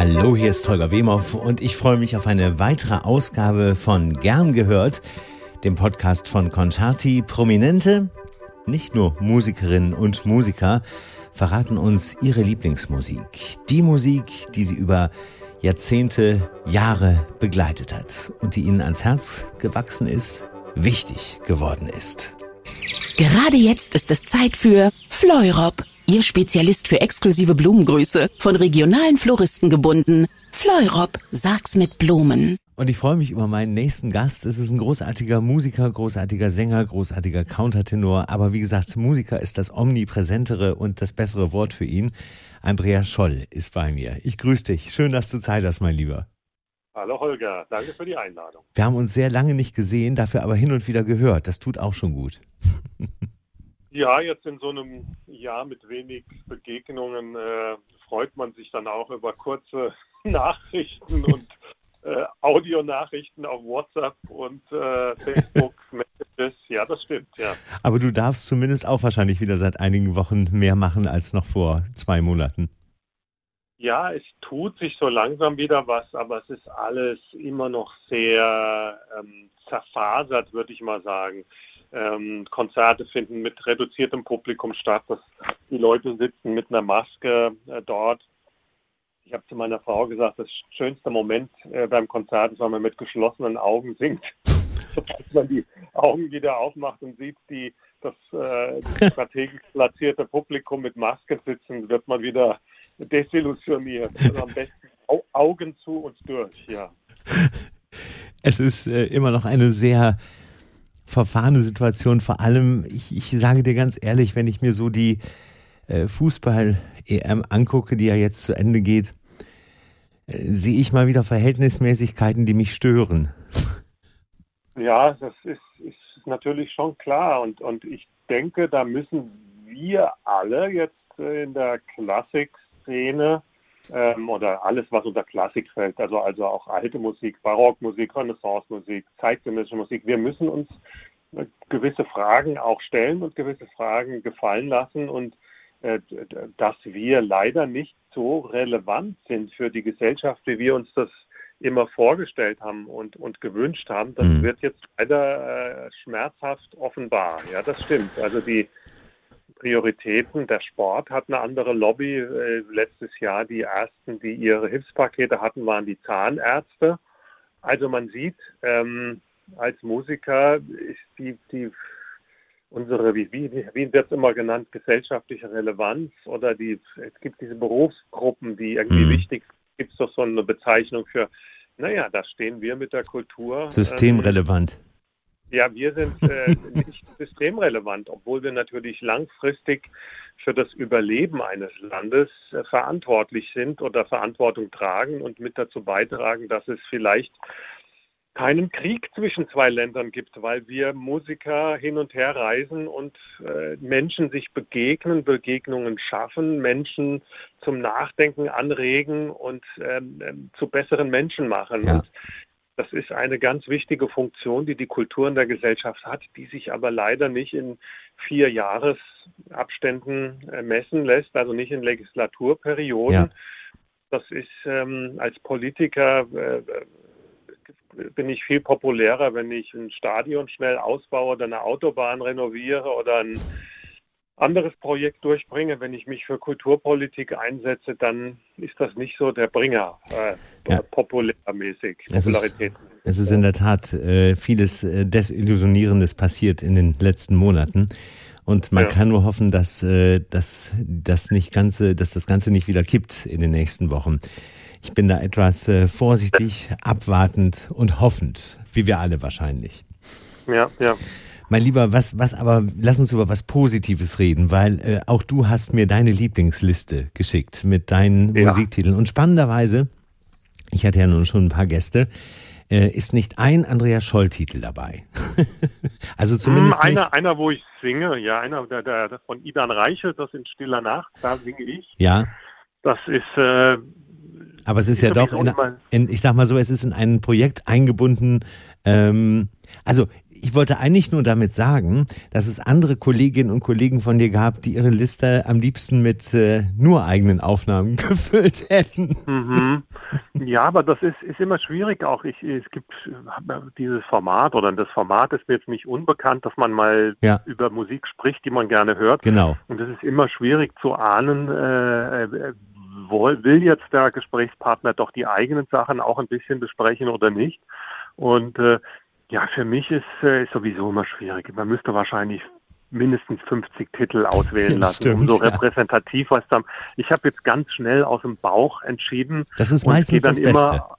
Hallo, hier ist Holger Wemhoff und ich freue mich auf eine weitere Ausgabe von Gern gehört, dem Podcast von Concerti. Prominente, nicht nur Musikerinnen und Musiker, verraten uns ihre Lieblingsmusik. Die Musik, die sie über Jahrzehnte, Jahre begleitet hat und die ihnen ans Herz gewachsen ist, wichtig geworden ist. Gerade jetzt ist es Zeit für Fleurop, Ihr Spezialist für exklusive Blumengrüße, von regionalen Floristen gebunden. Fleurop, sag's mit Blumen. Und ich freue mich über meinen nächsten Gast. Es ist ein großartiger Musiker, großartiger Sänger, großartiger Countertenor. Aber wie gesagt, Musiker ist das omnipräsentere und das bessere Wort für ihn. Andreas Scholl ist bei mir. Ich grüße dich. Schön, dass du Zeit hast, mein Lieber. Hallo Holger, danke für die Einladung. Wir haben uns sehr lange nicht gesehen, dafür aber hin und wieder gehört. Das tut auch schon gut. ja, jetzt in so einem Jahr mit wenig Begegnungen äh, freut man sich dann auch über kurze Nachrichten und äh, Audionachrichten auf WhatsApp und äh, Facebook Messages. Ja, das stimmt, ja. Aber du darfst zumindest auch wahrscheinlich wieder seit einigen Wochen mehr machen als noch vor zwei Monaten. Ja, es tut sich so langsam wieder was, aber es ist alles immer noch sehr ähm, zerfasert, würde ich mal sagen. Ähm, Konzerte finden mit reduziertem Publikum statt. dass die Leute sitzen mit einer Maske äh, dort ich habe zu meiner Frau gesagt, das schönste Moment äh, beim Konzert ist, wenn man mit geschlossenen Augen singt. Sobald man die Augen wieder aufmacht und sieht, die, das äh, strategisch platzierte Publikum mit Maske sitzen, wird man wieder desillusioniert. Also am besten Au Augen zu und durch, ja. Es ist äh, immer noch eine sehr verfahrene Situation. Vor allem, ich, ich sage dir ganz ehrlich, wenn ich mir so die äh, Fußball-EM angucke, die ja jetzt zu Ende geht, sehe ich mal wieder Verhältnismäßigkeiten, die mich stören. Ja, das ist, ist natürlich schon klar. Und, und ich denke, da müssen wir alle jetzt in der Klassikszene ähm, oder alles, was unter Klassik fällt, also, also auch alte Musik, Barockmusik, Renaissance-Musik, zeitgenössische Musik, wir müssen uns gewisse Fragen auch stellen und gewisse Fragen gefallen lassen und äh, dass wir leider nicht so relevant sind für die Gesellschaft, wie wir uns das immer vorgestellt haben und, und gewünscht haben, das mhm. wird jetzt leider äh, schmerzhaft offenbar. Ja, das stimmt. Also die Prioritäten, der Sport hat eine andere Lobby. Äh, letztes Jahr die ersten, die ihre Hilfspakete hatten, waren die Zahnärzte. Also man sieht, ähm, als Musiker ist die, die unsere, wie, wie, wie wird es immer genannt, gesellschaftliche Relevanz oder die, es gibt diese Berufsgruppen, die irgendwie mhm. wichtig sind. Gibt es doch so eine Bezeichnung für, naja, da stehen wir mit der Kultur. Systemrelevant. Ähm, ja, wir sind äh, nicht systemrelevant, obwohl wir natürlich langfristig für das Überleben eines Landes äh, verantwortlich sind oder Verantwortung tragen und mit dazu beitragen, dass es vielleicht keinen Krieg zwischen zwei Ländern gibt, weil wir Musiker hin und her reisen und äh, Menschen sich begegnen, Begegnungen schaffen, Menschen zum Nachdenken anregen und ähm, ähm, zu besseren Menschen machen. Ja. Und das ist eine ganz wichtige Funktion, die die Kultur in der Gesellschaft hat, die sich aber leider nicht in vier Jahresabständen äh, messen lässt, also nicht in Legislaturperioden. Ja. Das ist ähm, als Politiker äh, bin ich viel populärer, wenn ich ein Stadion schnell ausbaue oder eine Autobahn renoviere oder ein anderes Projekt durchbringe. Wenn ich mich für Kulturpolitik einsetze, dann ist das nicht so der Bringer, äh, ja. populärmäßig. Es ist, es ist in der Tat äh, vieles äh, Desillusionierendes passiert in den letzten Monaten. Und man ja. kann nur hoffen, dass, äh, dass, dass, nicht ganze, dass das Ganze nicht wieder kippt in den nächsten Wochen. Ich bin da etwas äh, vorsichtig, abwartend und hoffend, wie wir alle wahrscheinlich. Ja, ja. Mein Lieber, was, was aber, lass uns über was Positives reden, weil äh, auch du hast mir deine Lieblingsliste geschickt mit deinen ja. Musiktiteln. Und spannenderweise, ich hatte ja nun schon ein paar Gäste, äh, ist nicht ein Andreas Scholl-Titel dabei. also zumindest. Hm, einer, nicht. einer, wo ich singe, ja, einer der, der, von Idan Reichel, das in Stiller Nacht, da singe ich. Ja. Das ist äh, aber es ist ja doch, in, in, ich sag mal so, es ist in ein Projekt eingebunden, ähm, Also ich wollte eigentlich nur damit sagen, dass es andere Kolleginnen und Kollegen von dir gab, die ihre Liste am liebsten mit äh, nur eigenen Aufnahmen gefüllt hätten. Mhm. Ja, aber das ist, ist immer schwierig auch. Ich, es gibt dieses Format oder das Format ist mir jetzt nicht unbekannt, dass man mal ja. über Musik spricht, die man gerne hört. Genau. Und es ist immer schwierig zu ahnen, äh, äh will jetzt der Gesprächspartner doch die eigenen Sachen auch ein bisschen besprechen oder nicht. Und äh, ja, für mich ist, äh, sowieso immer schwierig. Man müsste wahrscheinlich mindestens 50 Titel auswählen lassen, Stimmt, um so repräsentativ was dann. Ich habe jetzt ganz schnell aus dem Bauch entschieden. Das ist meistens dann das Beste. Immer,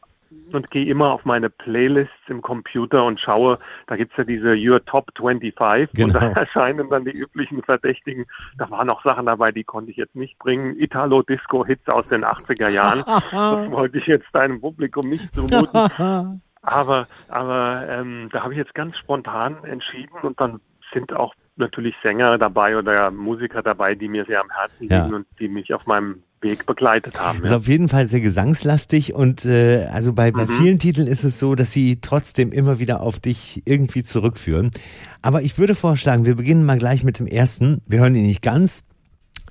und gehe immer auf meine Playlists im Computer und schaue, da gibt's ja diese Your Top 25 genau. und da erscheinen dann die üblichen Verdächtigen. Da waren auch Sachen dabei, die konnte ich jetzt nicht bringen. Italo-Disco-Hits aus den 80er Jahren. das wollte ich jetzt deinem Publikum nicht zumuten. Aber, aber ähm, da habe ich jetzt ganz spontan entschieden und dann sind auch natürlich Sänger dabei oder Musiker dabei, die mir sehr am Herzen liegen ja. und die mich auf meinem Weg begleitet haben. Ja. Ist auf jeden Fall sehr gesangslastig und äh, also bei, bei mhm. vielen Titeln ist es so, dass sie trotzdem immer wieder auf dich irgendwie zurückführen. Aber ich würde vorschlagen, wir beginnen mal gleich mit dem ersten. Wir hören ihn nicht ganz,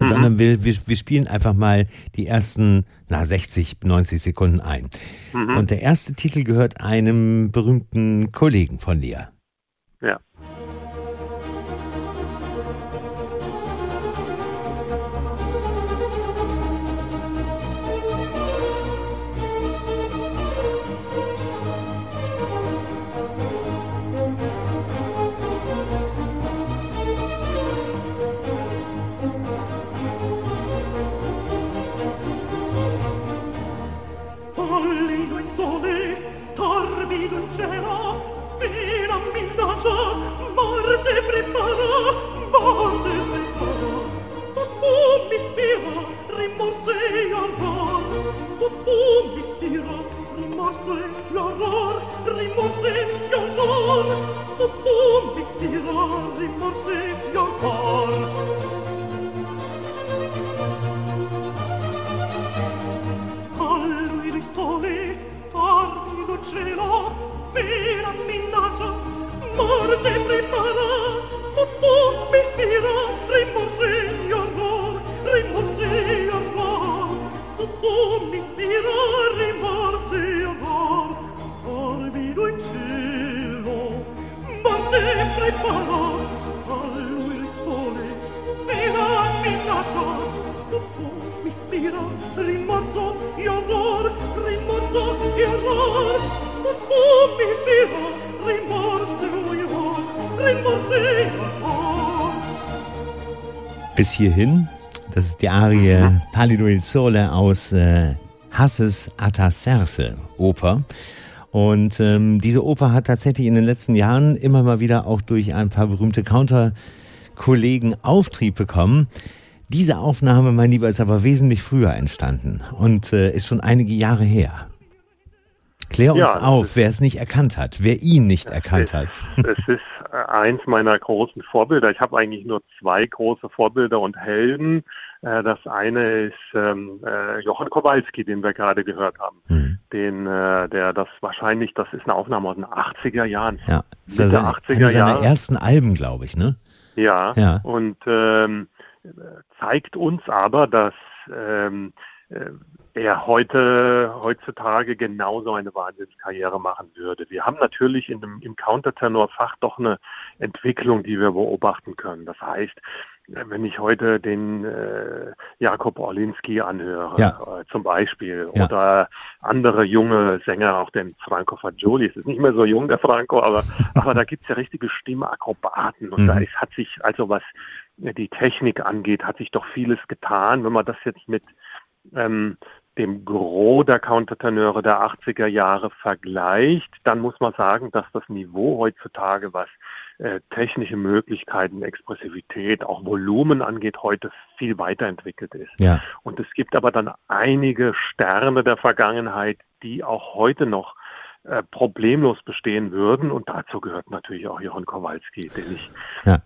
mhm. sondern wir, wir, wir spielen einfach mal die ersten na, 60, 90 Sekunden ein. Mhm. Und der erste Titel gehört einem berühmten Kollegen von dir. Ja. Hierhin, das ist die Arie Palido il Sole aus äh, Hasses Ataserse Oper. Und ähm, diese Oper hat tatsächlich in den letzten Jahren immer mal wieder auch durch ein paar berühmte Counter-Kollegen Auftrieb bekommen. Diese Aufnahme, mein Lieber, ist aber wesentlich früher entstanden und äh, ist schon einige Jahre her. Klär uns ja, auf, wer es nicht erkannt hat, wer ihn nicht erkannt ist, hat. Es ist eins meiner großen Vorbilder. Ich habe eigentlich nur zwei große Vorbilder und Helden. Äh, das eine ist ähm, äh, Johann Kowalski, den wir gerade gehört haben. Mhm. Den, äh, der das wahrscheinlich, das ist eine Aufnahme aus den 80er Jahren. Ja, das war seine, 80er eine seiner Jahre. ersten Alben, glaube ich, ne? Ja, ja. und ähm, zeigt uns aber, dass ähm, äh, er heute, heutzutage genauso eine Wahnsinnskarriere machen würde. Wir haben natürlich in dem, im Countertenor-Fach doch eine Entwicklung, die wir beobachten können. Das heißt, wenn ich heute den äh, Jakob Orlinski anhöre, ja. äh, zum Beispiel, ja. oder andere junge Sänger, auch den Franco Fagioli, es ist nicht mehr so jung, der Franco, aber, aber da gibt's ja richtige Stimmakrobaten und mhm. da ist, hat sich, also was die Technik angeht, hat sich doch vieles getan. Wenn man das jetzt mit ähm, dem Gros der Countertenöre der 80er Jahre vergleicht, dann muss man sagen, dass das Niveau heutzutage, was äh, technische Möglichkeiten, Expressivität, auch Volumen angeht, heute viel weiterentwickelt ist. Ja. Und es gibt aber dann einige Sterne der Vergangenheit, die auch heute noch äh, problemlos bestehen würden. Und dazu gehört natürlich auch Johann Kowalski, den ich ja.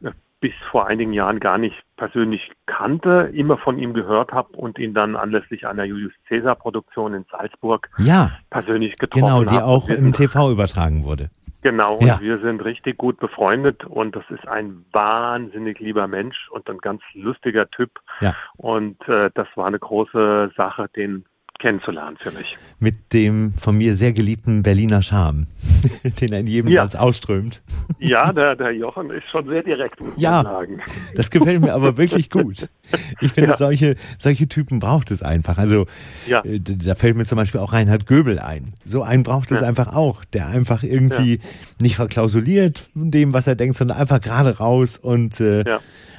Bis vor einigen Jahren gar nicht persönlich kannte, immer von ihm gehört habe und ihn dann anlässlich einer Julius Caesar Produktion in Salzburg ja, persönlich getroffen habe. Genau, die hab. auch im TV übertragen wurde. Genau, und ja. wir sind richtig gut befreundet und das ist ein wahnsinnig lieber Mensch und ein ganz lustiger Typ. Ja. Und äh, das war eine große Sache, den kennenzulernen für mich. Mit dem von mir sehr geliebten Berliner Charme, den er in jedem ja. Satz ausströmt. Ja, der, der Jochen ist schon sehr direkt, muss ja, man sagen. Das gefällt mir aber wirklich gut. Ich finde, ja. solche, solche Typen braucht es einfach. Also ja. Äh, da fällt mir zum Beispiel auch Reinhard Göbel ein. So einen braucht es einfach auch, der einfach irgendwie nicht verklausuliert von dem, was er denkt, sondern einfach gerade raus und äh,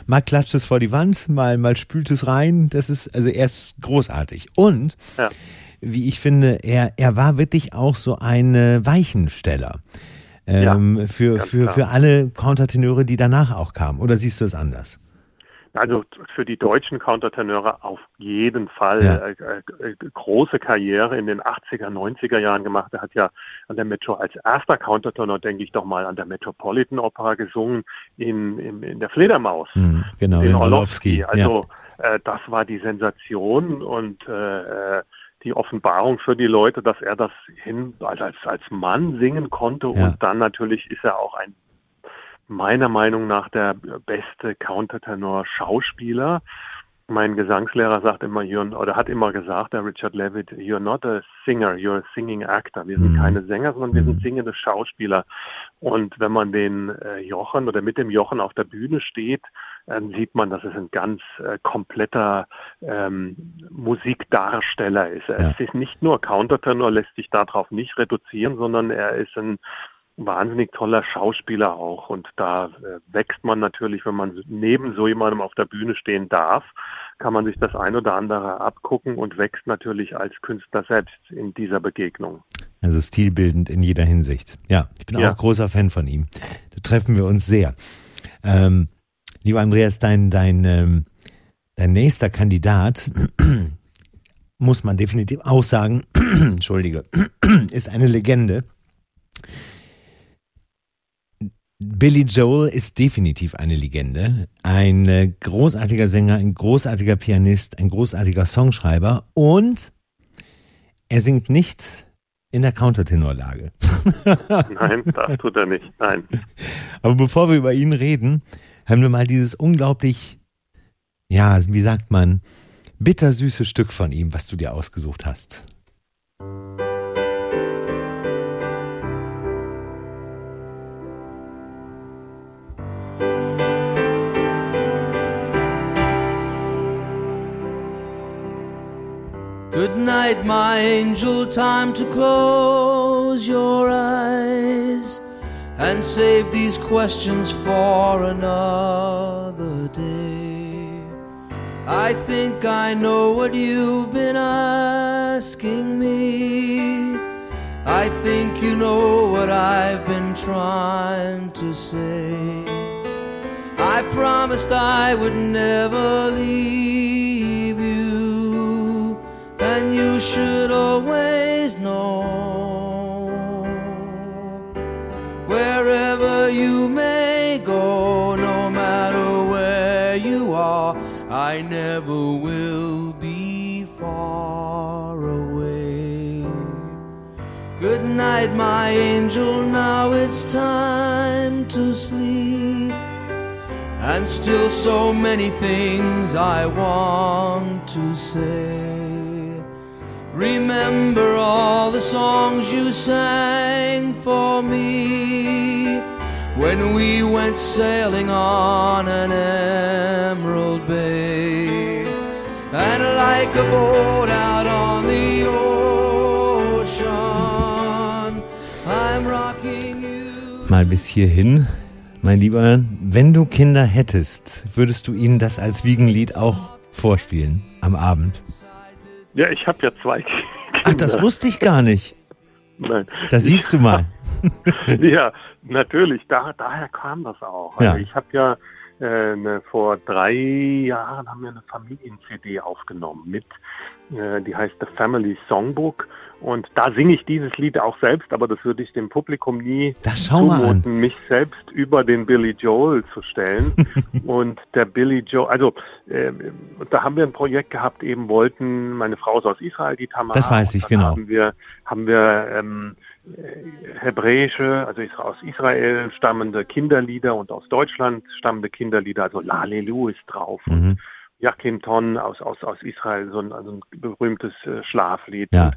mal klatscht es vor die Wand, mal, mal spült es rein. Das ist, also er ist großartig. Und, ja. wie ich finde, er, er war wirklich auch so ein Weichensteller. Ähm, ja, für, für, für alle Countertenöre, die danach auch kamen. Oder siehst du es anders? Also für die deutschen Countertenöre auf jeden Fall ja. äh, äh, große Karriere in den 80er, 90er Jahren gemacht. Er hat ja an der Metro als erster Countertenor, denke ich doch mal, an der Metropolitan Opera gesungen in, in, in der Fledermaus. Mhm, genau, in Orlowski. Also ja. äh, das war die Sensation und äh, die Offenbarung für die Leute, dass er das hin als, als Mann singen konnte ja. und dann natürlich ist er auch ein meiner Meinung nach der beste Countertenor-Schauspieler. Mein Gesangslehrer sagt immer, oder hat immer gesagt, der Richard Levitt, you're not a singer, you're a singing actor. Wir sind mhm. keine Sänger, sondern wir sind mhm. singende Schauspieler. Und wenn man den äh, Jochen oder mit dem Jochen auf der Bühne steht, ähm, sieht man, dass es ein ganz äh, kompletter ähm, Musikdarsteller ist. Er ja. ist nicht nur Countertenor, lässt sich darauf nicht reduzieren, sondern er ist ein wahnsinnig toller Schauspieler auch. Und da äh, wächst man natürlich, wenn man neben so jemandem auf der Bühne stehen darf, kann man sich das ein oder andere abgucken und wächst natürlich als Künstler selbst in dieser Begegnung. Also stilbildend in jeder Hinsicht. Ja, ich bin ja. auch großer Fan von ihm. Da treffen wir uns sehr. Ähm, lieber Andreas, dein, dein, ähm, dein nächster Kandidat, muss man definitiv auch sagen, Entschuldige, ist eine Legende. Billy Joel ist definitiv eine Legende. Ein äh, großartiger Sänger, ein großartiger Pianist, ein großartiger Songschreiber und er singt nicht in der Countertenorlage. Nein, das tut er nicht. Nein. Aber bevor wir über ihn reden, haben wir mal dieses unglaublich, ja, wie sagt man, bittersüße Stück von ihm, was du dir ausgesucht hast. Good night, my angel, time to close your eyes and save these questions for another day. I think I know what you've been asking me. I think you know what I've been trying to say. I promised I would never leave I never will be far away. Good night, my angel, now it's time to sleep. And still so many things I want to say. Remember all the songs you sang for me when we went sailing on an emerald. And like a boat out on the ocean, I'm rocking you. Mal bis hierhin. Mein Lieber, wenn du Kinder hättest, würdest du ihnen das als Wiegenlied auch vorspielen am Abend? Ja, ich habe ja zwei Kinder. Ach, das wusste ich gar nicht. Nein. Da siehst du mal. ja, natürlich. Da, daher kam das auch. Also ja. ich habe ja äh, vor drei Jahren haben wir eine Familien-CD aufgenommen mit Äh, die heißt The Family Songbook. Und da singe ich dieses Lied auch selbst, aber das würde ich dem Publikum nie zumuten, mich selbst über den Billy Joel zu stellen. und der Billy Joel, also äh, da haben wir ein Projekt gehabt, eben wollten, meine Frau ist aus Israel, die Tamara. Das weiß ich, genau. Haben wir, haben wir ähm, äh, hebräische, also aus Israel stammende Kinderlieder und aus Deutschland stammende Kinderlieder, also Lalelu ist drauf. Mhm. Joachim Ton aus, aus, aus Israel, so ein, also ein berühmtes äh, Schlaflied. Ja. Und,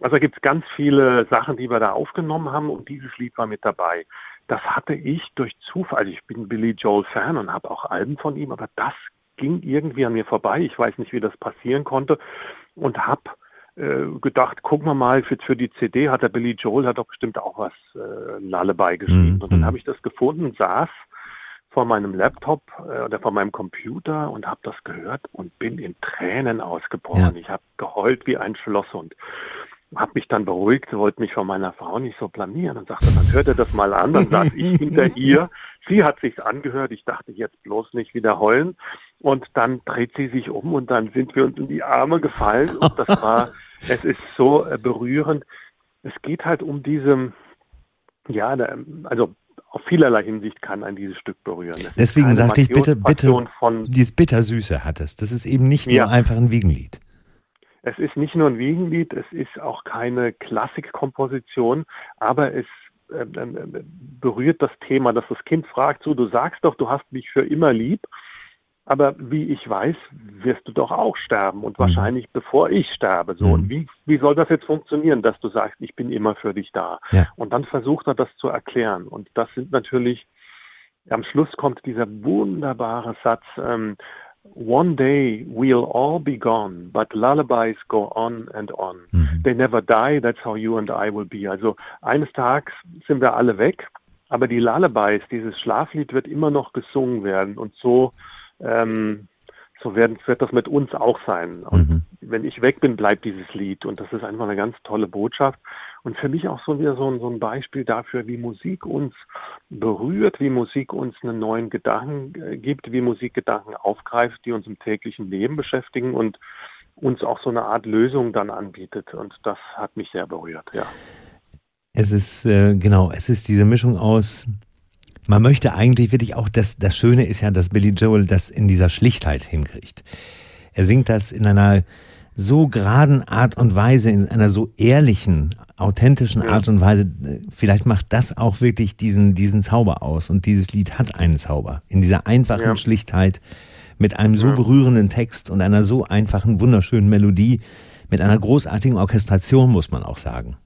also gibt es ganz viele Sachen, die wir da aufgenommen haben und dieses Lied war mit dabei. Das hatte ich durch Zufall, also ich bin Billy Joel Fan und habe auch Alben von ihm, aber das ging irgendwie an mir vorbei. Ich weiß nicht, wie das passieren konnte und habe gedacht, gucken wir mal, für, für die CD hat der Billy Joel, hat doch bestimmt auch was äh, Lullaby geschrieben. Mhm. Und dann habe ich das gefunden, saß vor meinem Laptop äh, oder vor meinem Computer und habe das gehört und bin in Tränen ausgebrochen. Ja. Ich habe geheult wie ein Schlosshund. Habe mich dann beruhigt, wollte mich von meiner Frau nicht so blamieren und sagte, dann hört er das mal an, dann saß ich hinter ihr. Sie hat sich's angehört, ich dachte jetzt bloß nicht wieder heulen. Und dann dreht sie sich um und dann sind wir uns in die Arme gefallen und das war, es ist so äh, berührend. Es geht halt um diese, ja, also auf vielerlei Hinsicht kann ein dieses Stück berühren. Es Deswegen sagte ich bitte, bitte, von, dieses Bittersüße hat es. Das ist eben nicht ja. nur einfach ein Wiegenlied. Es ist nicht nur ein Wiegenlied, es ist auch keine Klassikkomposition, aber es äh, äh, berührt das Thema, dass das Kind fragt, so, du sagst doch, du hast mich für immer lieb. Aber wie ich weiß, wirst du doch auch sterben und mhm. wahrscheinlich bevor ich sterbe. So, mhm. und wie, wie soll das jetzt funktionieren, dass du sagst, ich bin immer für dich da? Ja. Und dann versucht er das zu erklären. Und das sind natürlich, am Schluss kommt dieser wunderbare Satz, ähm, One day we'll all be gone, but lullabies go on and on. Mhm. They never die, that's how you and I will be. Also eines Tages sind wir alle weg, aber die Lullabies, dieses Schlaflied wird immer noch gesungen werden und so ähm, so werden, wird das mit uns auch sein. Und mhm. wenn ich weg bin, bleibt dieses Lied. Und das ist einfach eine ganz tolle Botschaft. Und für mich auch so wieder so ein, so ein Beispiel dafür, wie Musik uns berührt, wie Musik uns einen neuen Gedanken äh, gibt, wie Musik Gedanken aufgreift, die uns im täglichen Leben beschäftigen und uns auch so eine Art Lösung dann anbietet. Und das hat mich sehr berührt, ja. Es ist, äh, genau, es ist diese Mischung aus man möchte eigentlich wirklich auch, das, das Schöne ist ja, dass Billy Joel das in dieser Schlichtheit hinkriegt. Er singt das in einer so geraden Art und Weise, in einer so ehrlichen, authentischen Art und Weise. Vielleicht macht das auch wirklich diesen, diesen Zauber aus. Und dieses Lied hat einen Zauber. In dieser einfachen ja. Schlichtheit, mit einem so berührenden Text und einer so einfachen, wunderschönen Melodie, mit einer großartigen Orchestration, muss man auch sagen.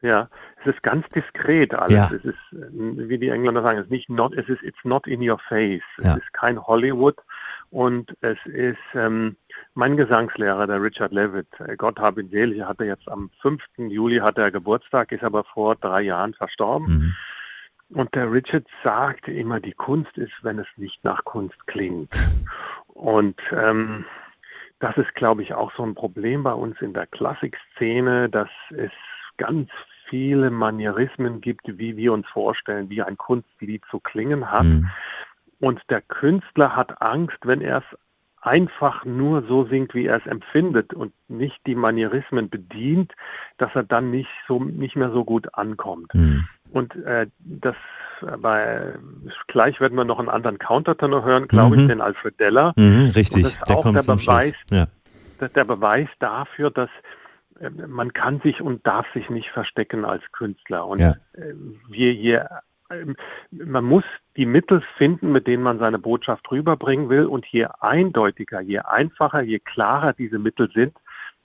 Ja, es ist ganz diskret alles. Ja. Es ist, wie die Engländer sagen, es ist nicht not, es ist it's not in your face. Es ja. ist kein Hollywood und es ist ähm, mein Gesangslehrer, der Richard Levitt, äh, Gott habe ihn selig, er hatte jetzt am 5. Juli hat er Geburtstag, ist aber vor drei Jahren verstorben. Mhm. Und der Richard sagte immer, die Kunst ist, wenn es nicht nach Kunst klingt. Und ähm, das ist, glaube ich, auch so ein Problem bei uns in der Klassikszene, dass es ganz viele Manierismen gibt, wie wir uns vorstellen, wie ein Kunstlied zu klingen hat. Mhm. Und der Künstler hat Angst, wenn er es einfach nur so singt, wie er es empfindet und nicht die Manierismen bedient, dass er dann nicht so nicht mehr so gut ankommt. Mhm. Und äh, das bei gleich werden wir noch einen anderen Countertenor hören, glaube mhm. ich, den Alfred Deller. Mhm, richtig, und das ist der auch der Beweis, ja. der Beweis dafür, dass äh, man kann sich und darf sich nicht verstecken als Künstler. Und ja. Äh, wir hier, ähm, man muss die Mittel finden, mit denen man seine Botschaft rüberbringen will. Und je eindeutiger, je einfacher, je klarer diese Mittel sind,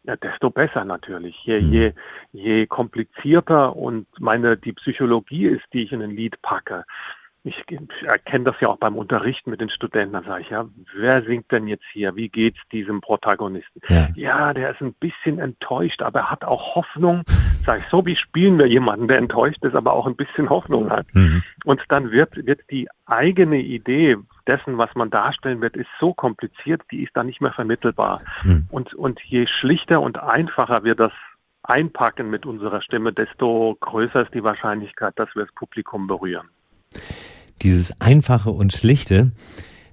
ja, desto besser natürlich. Je, mhm. je, je komplizierter und meine die Psychologie ist, die ich in ein Lied packe, ich erkenne das ja auch beim Unterrichten mit den Studenten. Dann sage ich, ja, wer singt denn jetzt hier? Wie geht's diesem Protagonisten? Ja, ja der ist ein bisschen enttäuscht, aber er hat auch Hoffnung. Sage ich, so wie spielen wir jemanden, der enttäuscht ist, aber auch ein bisschen Hoffnung hat. Mhm. Und dann wird, wird die eigene Idee dessen, was man darstellen wird, ist so kompliziert, die ist dann nicht mehr vermittelbar. Mhm. Und, und je schlichter und einfacher wir das einpacken mit unserer Stimme, desto größer ist die Wahrscheinlichkeit, dass wir das Publikum berühren. Dieses Einfache und Schlichte,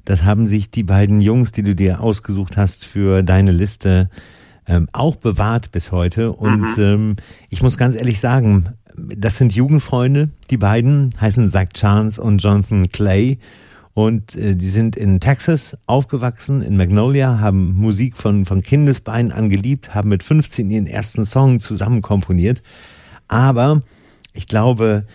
das haben sich die beiden Jungs, die du dir ausgesucht hast für deine Liste, ähm, auch bewahrt bis heute. Und mhm. ähm, ich muss ganz ehrlich sagen, das sind Jugendfreunde, die beiden heißen Zach Chance und Jonathan Clay. Und äh, die sind in Texas aufgewachsen, in Magnolia, haben Musik von, von Kindesbeinen an geliebt, haben mit 15 ihren ersten Song zusammen komponiert. Aber ich glaube,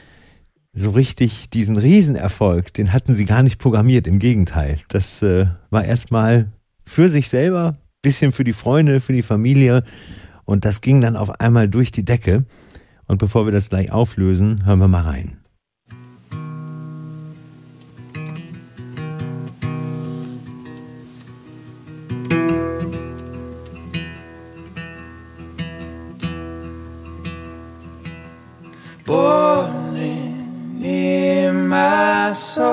so richtig diesen Riesenerfolg, den hatten sie gar nicht programmiert. Im Gegenteil. Das äh, war erstmal für sich selber, bisschen für die Freunde, für die Familie. Und das ging dann auf einmal durch die Decke. Und bevor wir das gleich auflösen, hören wir mal rein. My soul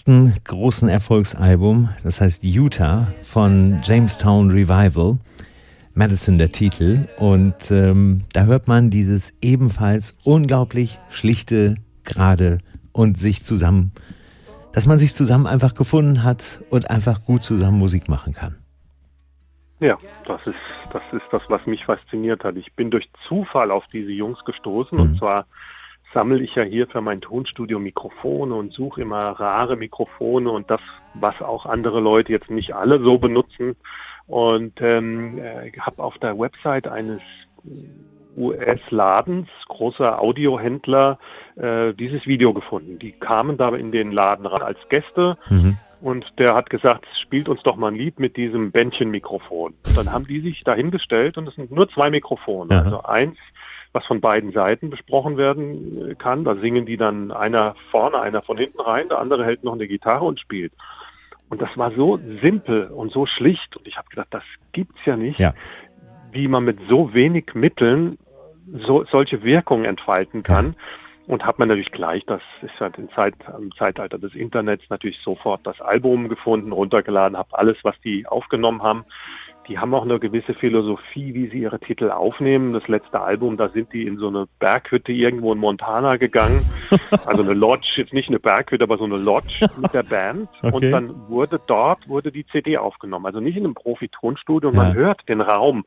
ersten großen Erfolgsalbum, das heißt Utah von Jamestown Revival. Madison der Titel. Und ähm, da hört man dieses ebenfalls unglaublich schlichte, gerade und sich zusammen, dass man sich zusammen einfach gefunden hat und einfach gut zusammen Musik machen kann. Ja, das ist, das ist das, was mich fasziniert hat. Ich bin durch Zufall auf diese Jungs gestoßen mhm. und zwar sammle ich ja hier für mein Tonstudio Mikrofone und suche immer rare Mikrofone und das, was auch andere Leute jetzt nicht alle so benutzen. Und ähm, äh, habe auf der Website eines US-Ladens, großer Audiohändler, äh, dieses Video gefunden. Die kamen da in den Laden ran als Gäste. Mhm und der hat gesagt, spielt uns doch mal ein Lied mit diesem Bändchenmikrofon. Dann haben die sich dahingestellt und es sind nur zwei Mikrofone. Ja. Also eins, was von beiden Seiten besprochen werden kann. Da singen die dann einer vorne, einer von hinten rein, der andere hält noch eine Gitarre und spielt. Und das war so simpel und so schlicht. Und ich habe gedacht, das gibt's ja nicht, ja. wie man mit so wenig Mitteln so, solche Wirkungen entfalten kann. Ja und hat man natürlich gleich, das ist halt im, Zeit, im Zeitalter des Internets natürlich sofort das Album gefunden, runtergeladen, habe alles, was die aufgenommen haben. Die haben auch eine gewisse Philosophie, wie sie ihre Titel aufnehmen. Das letzte Album, da sind die in so eine Berghütte irgendwo in Montana gegangen. Also eine Lodge, jetzt nicht eine Berghütte, aber so eine Lodge mit der Band. Okay. Und dann wurde dort, wurde die CD aufgenommen. Also nicht in einem Profi-Tonstudio. Man ja. hört den Raum.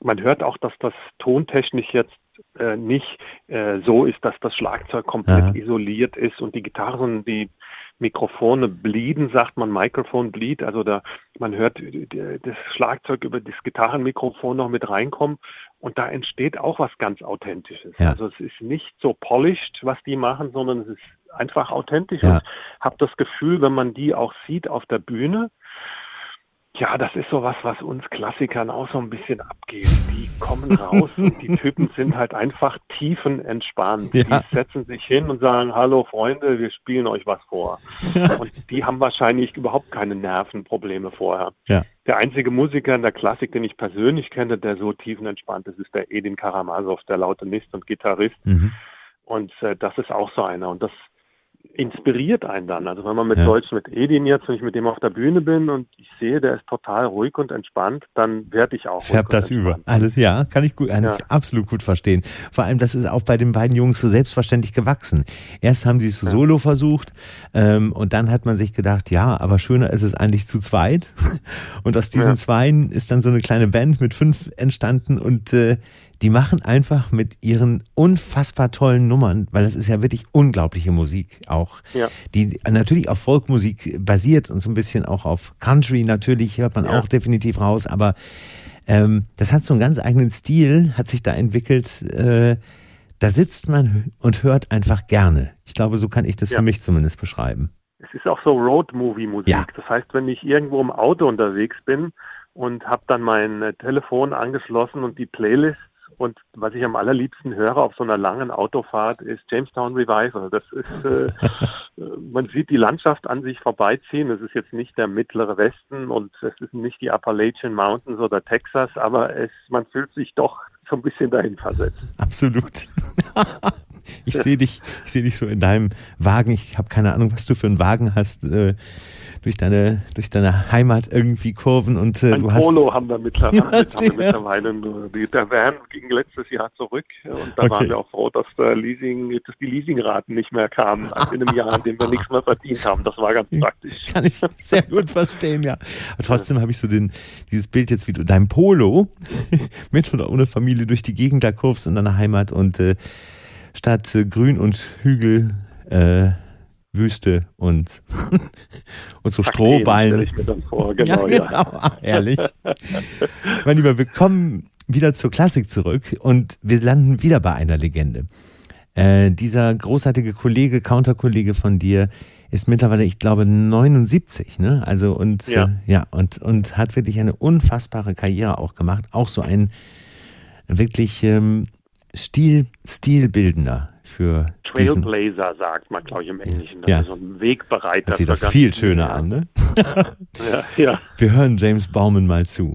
Man hört auch, dass das tontechnisch jetzt äh, nicht äh, so ist, dass das Schlagzeug komplett Aha. isoliert ist und die Gitarren, die Mikrofone bleeden, sagt man Microphone bleed, also da man hört das Schlagzeug über das Gitarrenmikrofon noch mit reinkommen und da entsteht auch was ganz Authentisches. Ja. Also es ist nicht so polished, was die machen, sondern es ist einfach authentisch ja. und habe das Gefühl, wenn man die auch sieht auf der Bühne, ja, das ist sowas, was uns Klassikern auch so ein bisschen abgeht. Die kommen raus und die Typen sind halt einfach tiefenentspannt. Ja. Die setzen sich hin und sagen, hallo Freunde, wir spielen euch was vor. und die haben wahrscheinlich überhaupt keine Nervenprobleme vorher. Ja. Der einzige Musiker in der Klassik, den ich persönlich kenne, der so tiefenentspannt ist, ist der Edin Karamazov, der Lautenist und Gitarrist. Mhm. Und äh, das ist auch so einer. Und das inspiriert einen dann. Also wenn man mit ja. Deutsch, mit Edin jetzt, wenn ich mit dem auf der Bühne bin und ich sehe, der ist total ruhig und entspannt, dann werde ich auch. Färbt das über. Also ja, kann ich gut, kann ja. ich absolut gut verstehen. Vor allem, das ist auch bei den beiden Jungs so selbstverständlich gewachsen. Erst haben sie es ja. solo versucht ähm, und dann hat man sich gedacht, ja, aber schöner ist es eigentlich zu zweit. Und aus diesen. Zweien ist dann so eine kleine Band mit fünf entstanden und äh, die machen einfach mit ihren unfassbar tollen Nummern, weil das ist ja wirklich unglaubliche Musik auch, ja. die natürlich auf Folkmusik basiert und so ein bisschen auch auf Country natürlich, hört man ja. auch definitiv raus, aber ähm, das hat so einen ganz eigenen Stil, hat sich da entwickelt. Äh, da sitzt man und hört einfach gerne. Ich glaube, so kann ich das ja. für mich zumindest beschreiben. Es ist auch so Road-Movie-Musik. Ja. Das heißt, wenn ich irgendwo im Auto unterwegs bin und habe dann mein äh, Telefon angeschlossen und die Playlist und was ich am allerliebsten höre auf so einer langen Autofahrt ist Jamestown Revival. Das ist, äh, äh, man sieht die Landschaft an sich vorbeiziehen. Es ist jetzt nicht der mittlere Westen und es ist nicht die Appalachian Mountains oder Texas, aber es, man fühlt sich doch so ein bisschen dahin versetzt. Absolut. ich sehe dich, ich sehe dich so in deinem Wagen. Ich habe keine Ahnung, was du für einen Wagen hast. Äh, durch deine, durch deine Heimat irgendwie kurven und äh, Ein du Polo hast. haben wir mittlerweile. Ja, haben wir mittlerweile der Van ging letztes Jahr zurück und da Okay. waren wir auch froh, dass, der Leasing, dass die Leasingraten nicht mehr kamen in einem Jahr, in dem wir nichts mehr verdient haben. Das war ganz praktisch. Kann ich sehr gut verstehen, ja. Aber trotzdem habe ich so den, dieses Bild jetzt, wie du dein Polo mit oder ohne Familie durch die Gegend da kurvst in deiner Heimat und äh, statt Grün und Hügel äh, Wüste und, und so Kakteen Strohballen. dann vor, genau, ja, ja. genau. Ach, herrlich. mein Lieber, wir kommen wieder zur Klassik zurück und wir landen wieder bei einer Legende. Äh, dieser großartige Kollege, Counterkollege von dir, ist mittlerweile, ich glaube, 79, ne? Also und Ja. Äh, ja und und hat wirklich eine unfassbare Karriere auch gemacht, auch so ein wirklich ähm, Stil Stilbildender für diesen. Trailblazer sagt man, glaube ich, im Englischen. Das Ja. ist so ein Wegbereiter. Das sieht doch viel schöner an, ne? Ja, ja. Wir hören James Bauman mal zu.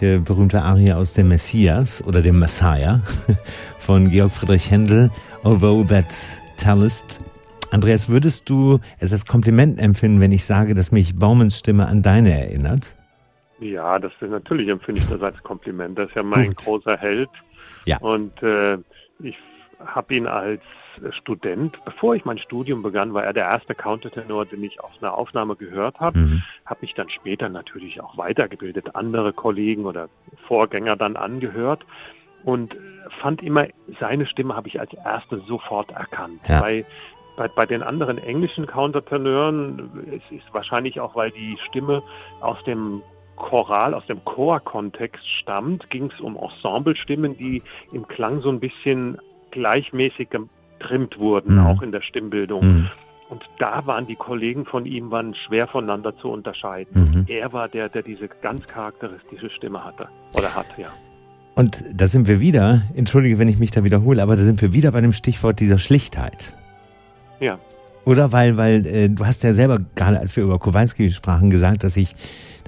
Herrliche berühmte Arie aus dem Messias oder dem Messiah von Georg Friedrich Händel, Although That Tellest. Andreas, würdest du es als Kompliment empfinden, wenn ich sage, dass mich Baumans Stimme an deine erinnert? Ja, das ist natürlich empfinde ich das als Kompliment. Das ist ja mein Gut. großer Held. Ja. Und äh, ich habe ihn als Student, bevor ich mein Studium begann, war er der erste Countertenor, den ich auf einer Aufnahme gehört habe. Mhm. Habe mich dann später natürlich auch weitergebildet, andere Kollegen oder Vorgänger dann angehört und fand immer, seine Stimme habe ich als erste sofort erkannt. Ja. Bei, bei, bei den anderen englischen Countertenören, es ist wahrscheinlich auch, weil die Stimme aus dem Choral, aus dem Chorkontext stammt, ging es um Ensemblestimmen, die im Klang so ein bisschen gleichmäßig getrimmt wurden, Mhm. auch in der Stimmbildung. Mhm. Und da waren die Kollegen von ihm waren schwer voneinander zu unterscheiden. Mhm. Er war der, der diese ganz charakteristische Stimme hatte. Oder hat, ja. Und da sind wir wieder, entschuldige, wenn ich mich da wiederhole, aber da sind wir wieder bei dem Stichwort dieser Schlichtheit. Ja. Oder weil, weil äh, du hast ja selber gerade, als wir über Kowalski sprachen, gesagt, dass sich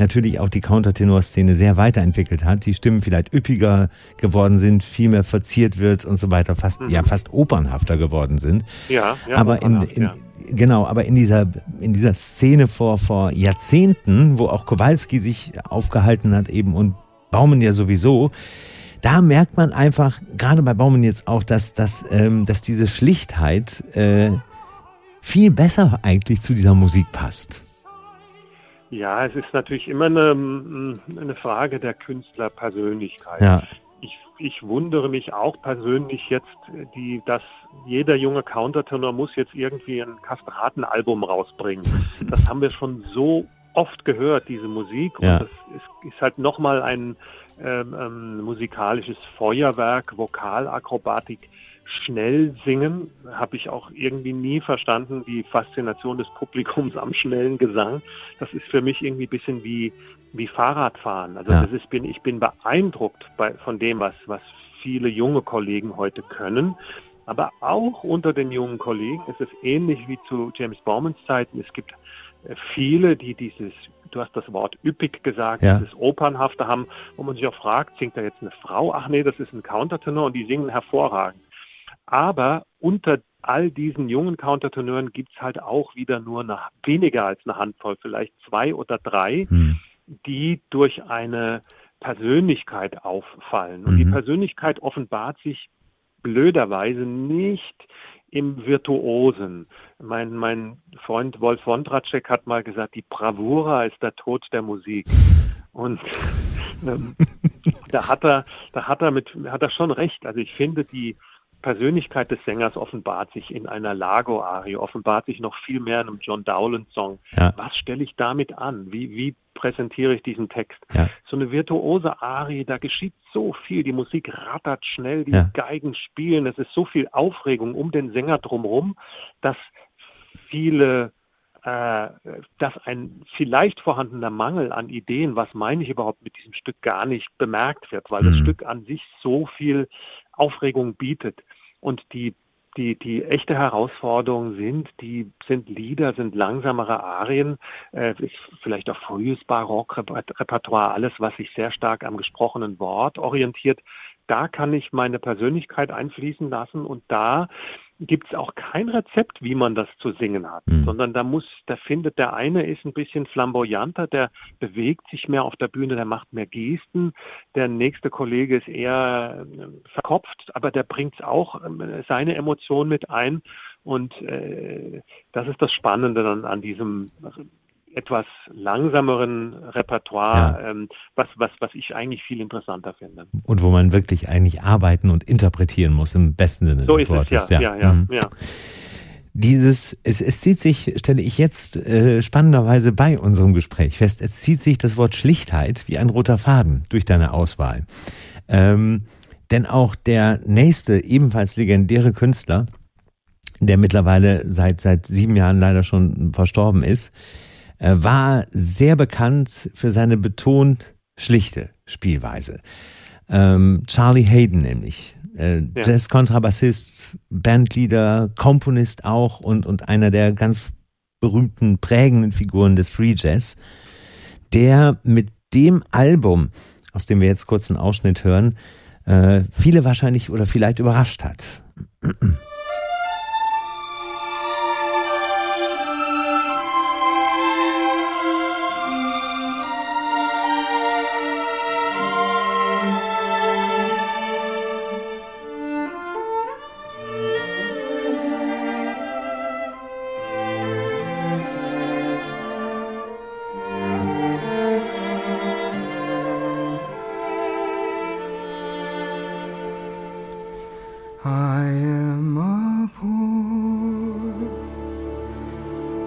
natürlich auch die Countertenor-Szene sehr weiterentwickelt hat, die Stimmen vielleicht üppiger geworden sind, viel mehr verziert wird und so weiter, fast Mhm. ja fast opernhafter geworden sind. Ja, ja. aber in, in ja. genau, aber in dieser in dieser Szene vor vor Jahrzehnten, wo auch Kowalski sich aufgehalten hat eben und Baumann ja sowieso, da merkt man einfach, gerade bei Baumann jetzt auch, dass, dass, ähm, dass diese Schlichtheit äh, viel besser eigentlich zu dieser Musik passt. Ja, es ist natürlich immer eine, mm, eine Frage der Künstlerpersönlichkeit. Ja, Ich, ich wundere mich auch persönlich jetzt, die, dass jeder junge Countertenor muss jetzt irgendwie ein Kastratenalbum rausbringen. Das haben wir schon so oft gehört, diese Musik. Ja. Und das ist, ist halt nochmal ein, ähm, ähm, musikalisches Feuerwerk, Vokalakrobatik, schnell singen, habe ich auch irgendwie nie verstanden, die Faszination des Publikums am schnellen Gesang. Das ist für mich irgendwie ein bisschen wie, wie Fahrradfahren. Also Ja. das ist, bin, ich bin beeindruckt bei, von dem, was, was viele junge Kollegen heute können. Aber auch unter den jungen Kollegen ist es ähnlich wie zu James Baumans Zeiten. Es gibt äh, viele, die dieses, du hast das Wort üppig gesagt, Ja. dieses Opernhafte haben, wo man sich auch fragt, singt da jetzt eine Frau? Ach nee, das ist ein Countertenor und die singen hervorragend. Aber unter all diesen jungen Countertenören gibt es halt auch wieder nur eine, weniger als eine Handvoll, vielleicht zwei oder drei, Hm. die durch eine Persönlichkeit auffallen. Und die Mhm. Persönlichkeit offenbart sich blöderweise nicht im Virtuosen. Mein, mein Freund Wolf Wondracek hat mal gesagt, die Bravura ist der Tod der Musik. Und ähm, da hat er, da hat er mit, hat er schon recht. Also ich finde, die Persönlichkeit des Sängers offenbart sich in einer Lago-Arie, offenbart sich noch viel mehr in einem John Dowland-Song. Ja. Was stelle ich damit an? Wie, wie präsentiere ich diesen Text? Ja. So eine virtuose Arie, da geschieht so viel. Die Musik rattert schnell, die Ja. Geigen spielen. Es ist so viel Aufregung um den Sänger drumherum, dass viele äh, dass ein vielleicht vorhandener Mangel an Ideen, was meine ich überhaupt mit diesem Stück, gar nicht bemerkt wird, weil das Mhm. Stück an sich so viel Aufregung bietet. Und die, die, die echte Herausforderung sind, die sind Lieder, sind langsamere Arien, äh, vielleicht auch frühes Barockrepertoire, alles, was sich sehr stark am gesprochenen Wort orientiert. Da kann ich meine Persönlichkeit einfließen lassen und da gibt es auch kein Rezept, wie man das zu singen hat, Mhm. sondern da muss, da findet der eine ist ein bisschen flamboyanter, der bewegt sich mehr auf der Bühne, der macht mehr Gesten, der nächste Kollege ist eher äh, verkopft, aber der bringt auch äh, seine Emotionen mit ein und äh, das ist das Spannende dann an diesem etwas langsameren Repertoire, ähm, was, was, was ich eigentlich viel interessanter finde. Und wo man wirklich eigentlich arbeiten und interpretieren muss, im besten Sinne So des ist es, Wortes. ja, ja, ja, Mhm. ja. Dieses, es, es zieht sich, stelle ich jetzt äh, spannenderweise bei unserem Gespräch fest, es zieht sich das Wort Schlichtheit wie ein roter Faden durch deine Auswahl. Ähm, denn auch der nächste, ebenfalls legendäre Künstler, der mittlerweile seit, seit sieben Jahren leider schon verstorben ist, äh, war sehr bekannt für seine betont schlichte Spielweise. Ähm, Charlie Hayden nämlich. Äh, Ja. Jazz-Kontrabassist, Bandleader, Komponist auch und, und einer der ganz berühmten, prägenden Figuren des Free Jazz, der mit dem Album, aus dem wir jetzt kurz einen Ausschnitt hören, äh, viele wahrscheinlich oder vielleicht überrascht hat.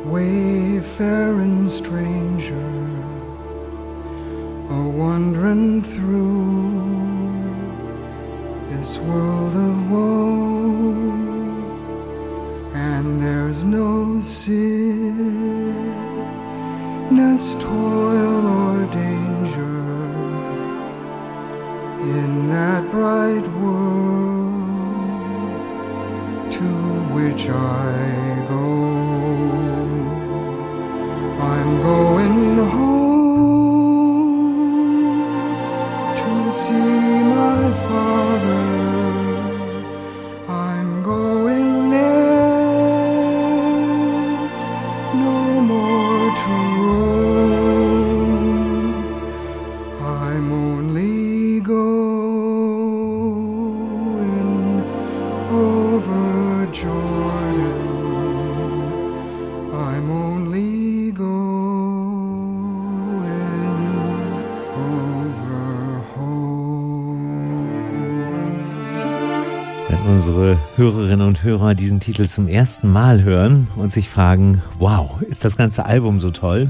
Wayfaring stranger, a wandering through this world of woe, and there's no sickness, toil, or danger in that bright world to which I I'm going home to see my father. Hörer diesen Titel zum ersten Mal hören und sich fragen, wow, ist das ganze Album so toll?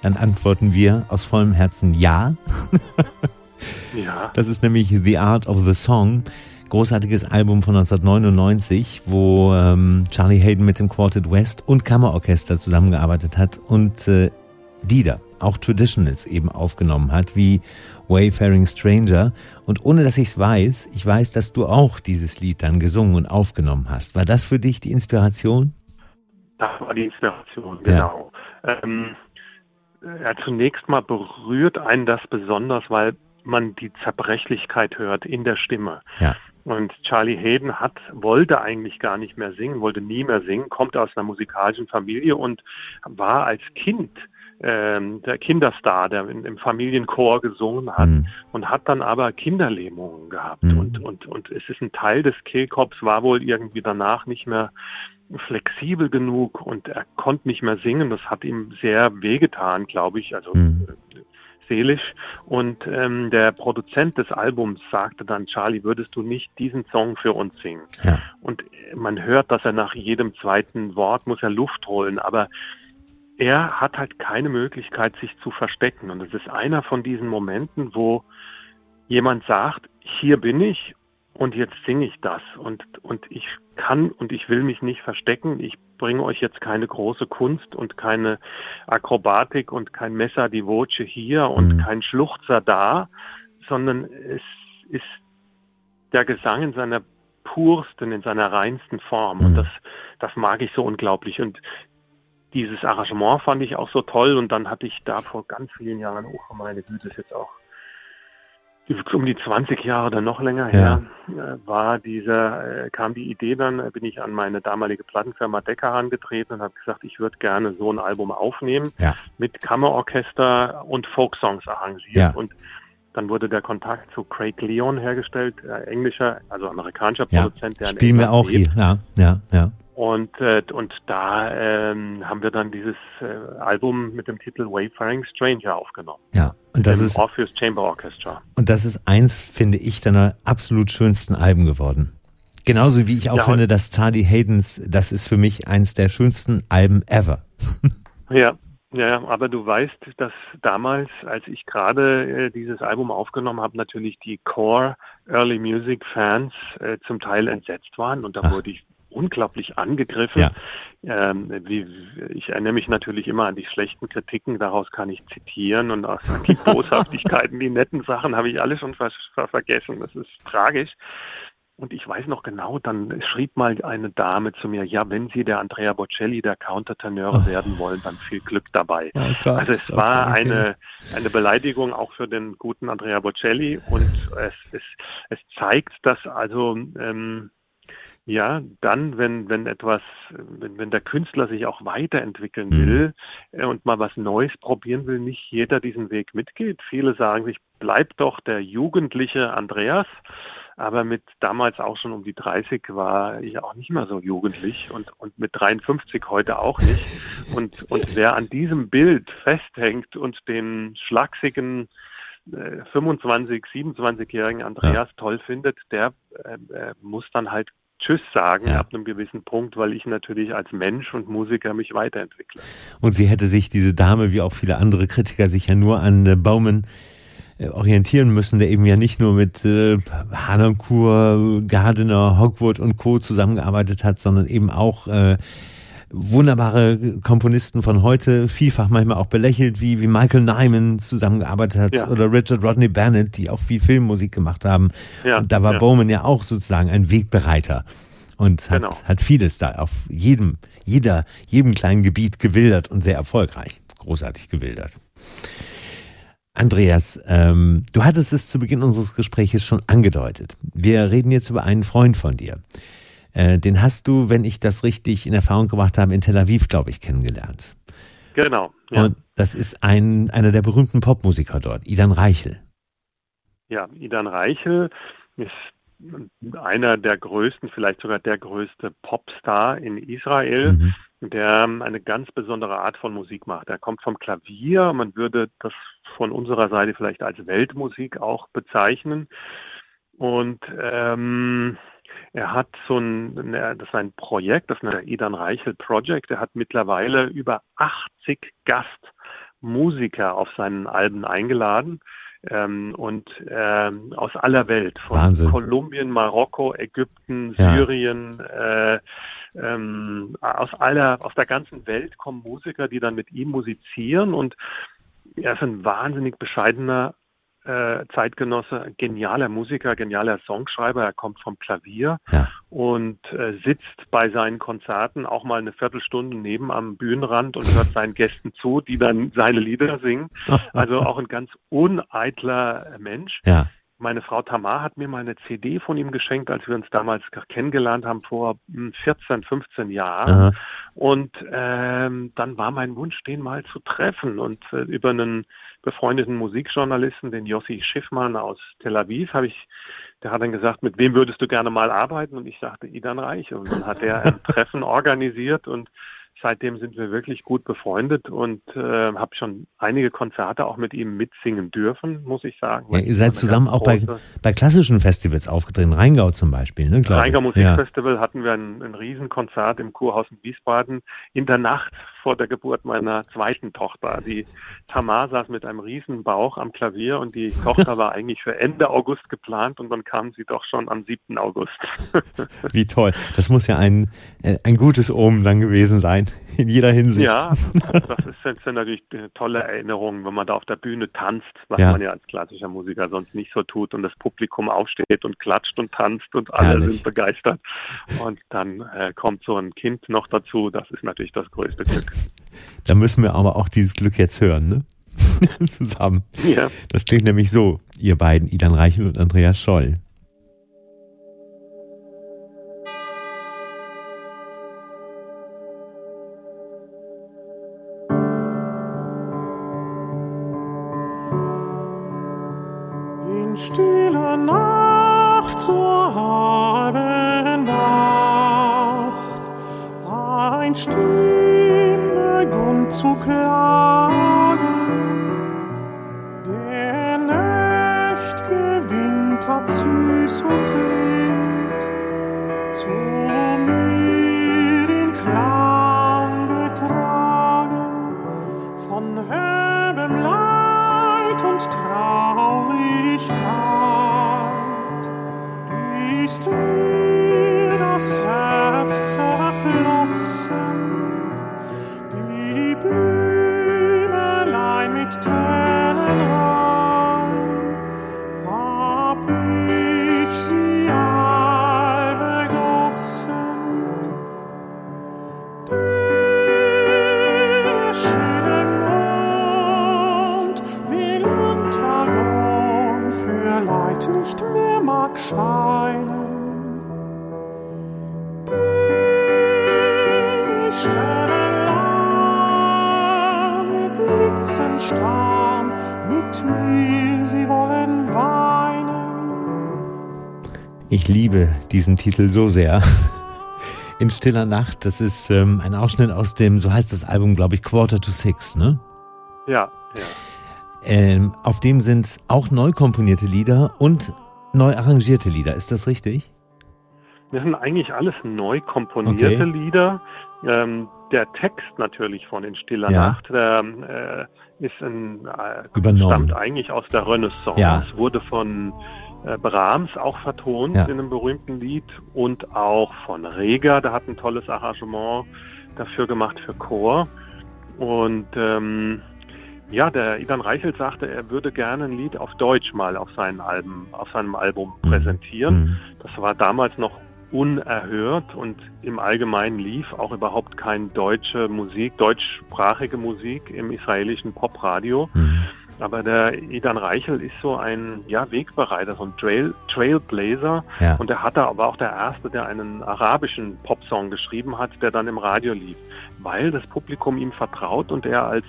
Dann antworten wir aus vollem Herzen ja. Ja. Das ist nämlich The Art of the Song. Großartiges Album von 1999, wo ähm, Charlie Hayden mit dem Quartet West und Kammerorchester zusammengearbeitet hat und äh, Lieder, auch Traditionals eben aufgenommen hat, wie Wayfaring Stranger. Und ohne dass ich es weiß, ich weiß, dass du auch dieses Lied dann gesungen und aufgenommen hast. War das für dich die Inspiration? Das war die Inspiration, genau. Ja. Ähm, ja, zunächst mal berührt einen das besonders, weil man die Zerbrechlichkeit hört in der Stimme. Ja. Und Charlie Hayden hat, wollte eigentlich gar nicht mehr singen, wollte nie mehr singen, kommt aus einer musikalischen Familie und war als Kind ähm, der Kinderstar, der in, im Familienchor gesungen hat mhm. und hat dann aber Kinderlähmungen gehabt. Mhm. Und, und, und es ist ein Teil des Kehlkopfs, war wohl irgendwie danach nicht mehr flexibel genug und er konnte nicht mehr singen. Das hat ihm sehr wehgetan, glaube ich. Also mhm seelisch. Und ähm, der Produzent des Albums sagte dann, Charlie, würdest du nicht diesen Song für uns singen? Ja. Und man hört, dass er nach jedem zweiten Wort muss er Luft holen, aber er hat halt keine Möglichkeit, sich zu verstecken. Und es ist einer von diesen Momenten, wo jemand sagt, hier bin ich und jetzt singe ich das und, und ich kann und ich will mich nicht verstecken. Ich bringe euch jetzt keine große Kunst und keine Akrobatik und kein Messer die Voce hier und mhm. kein Schluchzer da, sondern es ist der Gesang in seiner pursten, in seiner reinsten Form. Mhm. Und das, das mag ich so unglaublich. Und dieses Arrangement fand ich auch so toll. Und dann hatte ich da vor ganz vielen Jahren, oh meine Güte, ist jetzt auch um die 20 Jahre oder noch länger her, ja. Äh, war dieser, äh, kam die Idee dann, bin ich an meine damalige Plattenfirma Decker angetreten und habe gesagt, ich würde gerne so ein Album aufnehmen ja. mit Kammerorchester und Folksongs arrangiert. Ja. Und dann wurde der Kontakt zu Craig Leon hergestellt, äh, englischer, also amerikanischer Produzent, der Spielen wir auch lebt. hier, ja, ja, ja. Und, äh, und da ähm, haben wir dann dieses äh, Album mit dem Titel Wayfaring Stranger aufgenommen. Ja, und das ist Orpheus Chamber Orchestra. Und das ist eins, finde ich, deiner absolut schönsten Alben geworden. Genauso wie ich auch Ja, finde, dass Charlie Haydens, das ist für mich eins der schönsten Alben ever. Ja, ja, aber du weißt, dass damals, als ich gerade äh, dieses Album aufgenommen habe, natürlich die Core Early Music Fans äh, zum Teil entsetzt waren und da Ach. wurde ich unglaublich angegriffen. Ja. Ähm, wie, ich erinnere mich natürlich immer an die schlechten Kritiken, daraus kann ich zitieren und auch die Boshaftigkeiten, die netten Sachen habe ich alle schon ver ver vergessen. Das ist tragisch. Und ich weiß noch genau, dann schrieb mal eine Dame zu mir, ja, wenn Sie der Andrea Bocelli der Countertenöre werden wollen, dann viel Glück dabei. Oh Gott, also es war okay. eine, eine Beleidigung auch für den guten Andrea Bocelli und es, es, es zeigt, dass also ähm, ja, dann, wenn, wenn etwas, wenn, wenn der Künstler sich auch weiterentwickeln Mhm. will äh, und mal was Neues probieren will, nicht jeder diesen Weg mitgeht. Viele sagen sich, bleib doch der jugendliche Andreas. Aber mit damals auch schon um die 30 war ich auch nicht mehr so jugendlich und, und mit 53 heute auch nicht. Und, und wer an diesem Bild festhängt und den schlachsigen äh, 25, 27-jährigen Andreas toll findet, der äh, äh, muss dann halt Tschüss sagen Ja. ab einem gewissen Punkt, weil ich natürlich als Mensch und Musiker mich weiterentwickle. Und sie hätte sich, diese Dame, wie auch viele andere Kritiker, sich ja nur an äh, Bauman äh, orientieren müssen, der eben ja nicht nur mit äh, Hanankur, Gardiner, Hogwood und Co. zusammengearbeitet hat, sondern eben auch äh, wunderbare Komponisten von heute, vielfach manchmal auch belächelt, wie, wie Michael Nyman zusammengearbeitet hat Ja. oder Richard Rodney Bennett, die auch viel Filmmusik gemacht haben. Ja, und da war ja. Bowman ja auch sozusagen ein Wegbereiter und hat, Genau. hat vieles da auf jedem, jeder, jedem kleinen Gebiet gewildert und sehr erfolgreich, großartig gewildert. Andreas, ähm, du hattest es zu Beginn unseres Gespräches schon angedeutet. Wir reden jetzt über einen Freund von dir. Äh, den hast du, wenn ich das richtig in Erfahrung gebracht habe, in Tel Aviv, glaube ich, kennengelernt. Genau. Ja. Und das ist ein, einer der berühmten Popmusiker dort, Idan Reichel. Ja, Idan Reichel ist einer der größten, vielleicht sogar der größte Popstar in Israel, Mhm. der eine ganz besondere Art von Musik macht. Er kommt vom Klavier, man würde das von unserer Seite vielleicht als Weltmusik auch bezeichnen. Und ähm, er hat so ein, ne, das ist ein Projekt, das ist ein Idan Reichel Project. Er hat mittlerweile über 80 Gastmusiker auf seinen Alben eingeladen. ähm, und ähm, aus aller Welt, von Wahnsinn. Kolumbien, Marokko, Ägypten, Ja. Syrien, äh, ähm, aus aller, aus der ganzen Welt kommen Musiker, die dann mit ihm musizieren und er ist ein wahnsinnig bescheidener äh, Zeitgenosse, genialer Musiker, genialer Songschreiber. Er kommt vom Klavier Ja. und äh, sitzt bei seinen Konzerten auch mal eine Viertelstunde neben am Bühnenrand und hört seinen Gästen zu, die dann seine Lieder singen. Also auch ein ganz uneitler Mensch. Ja. Meine Frau Tamar hat mir mal eine CD von ihm geschenkt, als wir uns damals kennengelernt haben, vor hm, 14, 15 Jahren. Aha. Und ähm, dann war mein Wunsch, den mal zu treffen. Und äh, über einen befreundeten Musikjournalisten, den Jossi Schiffmann aus Tel Aviv, habe ich, der hat dann gesagt, mit wem würdest du gerne mal arbeiten? Und ich sagte, Idan Reich. Und dann hat er ein Treffen organisiert und seitdem sind wir wirklich gut befreundet und äh, habe schon einige Konzerte auch mit ihm mitsingen dürfen, muss ich sagen. Ja, ihr seid zusammen auch bei, bei klassischen Festivals aufgetreten, Rheingau zum Beispiel, ne? Rheingau ja. Musikfestival hatten wir ein, ein Riesenkonzert im Kurhaus in Wiesbaden in der Nacht vor der Geburt meiner zweiten Tochter. Die Tamar saß mit einem riesen Bauch am Klavier und die Tochter war eigentlich für Ende August geplant und dann kam sie doch schon am 7. August. Wie toll. Das muss ja ein, äh, ein gutes Omen dann gewesen sein, in jeder Hinsicht. Ja, das ist, sind natürlich äh, tolle Erinnerungen, wenn man da auf der Bühne tanzt, was Ja. man ja als klassischer Musiker sonst nicht so tut und das Publikum aufsteht und klatscht und tanzt und alle Herrlich. sind begeistert. Und dann äh, kommt so ein Kind noch dazu, das ist natürlich das größte Glück. Da müssen wir aber auch dieses Glück jetzt hören, ne? Zusammen. Ja. Das klingt nämlich so, ihr beiden, Idan Reichel und Andreas Scholl. In stiller Nacht zur halben Wacht ein Stimme Grund zu klagen. Liebe diesen Titel so sehr. In stiller Nacht, das ist ähm, ein Ausschnitt aus dem, so heißt das Album, glaube ich, Quarter to Six, ne? Ja, ja. Ähm, auf dem sind auch neu komponierte Lieder und neu arrangierte Lieder. Ist das richtig? Das sind eigentlich alles neu komponierte Okay. Lieder. Ähm, der Text natürlich von In stiller Ja. Nacht der, äh, ist ein, äh, Übernommen. stammt eigentlich aus der Renaissance. Ja. Wurde von Brahms auch vertont Ja. in einem berühmten Lied und auch von Reger. Der hat ein tolles Arrangement dafür gemacht für Chor. Und ähm, ja, der Idan Reichelt sagte, er würde gerne ein Lied auf Deutsch mal auf, seinen Alben, auf seinem Album Mhm. präsentieren. Mhm. Das war damals noch unerhört und im Allgemeinen lief auch überhaupt keine deutsche Musik, deutschsprachige Musik im israelischen Popradio. Mhm. Aber der Idan Reichel ist so ein ja, Wegbereiter, so ein Trail, Trailblazer. Ja. Und er hatte aber auch der Erste, der einen arabischen Popsong geschrieben hat, der dann im Radio lief. Weil das Publikum ihm vertraut und er als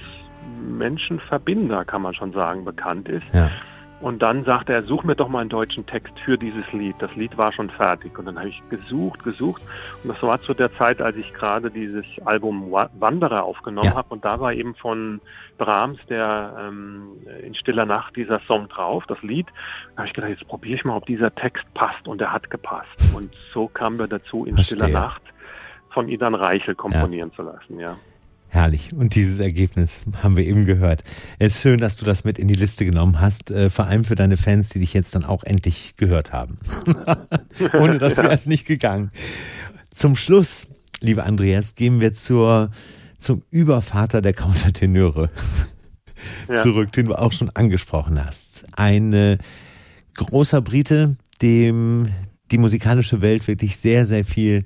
Menschenverbinder, kann man schon sagen, bekannt ist. ja. Und dann sagte er, such mir doch mal einen deutschen Text für dieses Lied. Das Lied war schon fertig. Und dann habe ich gesucht, gesucht. Und das war zu der Zeit, als ich gerade dieses Album Wa- Wanderer aufgenommen Ja. habe. Und da war eben von Brahms der ähm, in stiller Nacht dieser Song drauf, das Lied. Da habe ich gedacht, jetzt probiere ich mal, ob dieser Text passt. Und er hat gepasst. Und so kamen wir dazu, in Verstehe. stiller Nacht von Idan Reichel komponieren zu lassen. Ja. Herrlich. Und dieses Ergebnis haben wir eben gehört. Es ist schön, dass du das mit in die Liste genommen hast, äh, vor allem für deine Fans, die dich jetzt dann auch endlich gehört haben. Ohne das wäre es nicht gegangen. Zum Schluss, lieber Andreas, gehen wir zur, zum Übervater der Countertenöre ja. zurück, den du auch schon angesprochen hast. Ein äh, großer Brite, dem die musikalische Welt wirklich sehr, sehr viel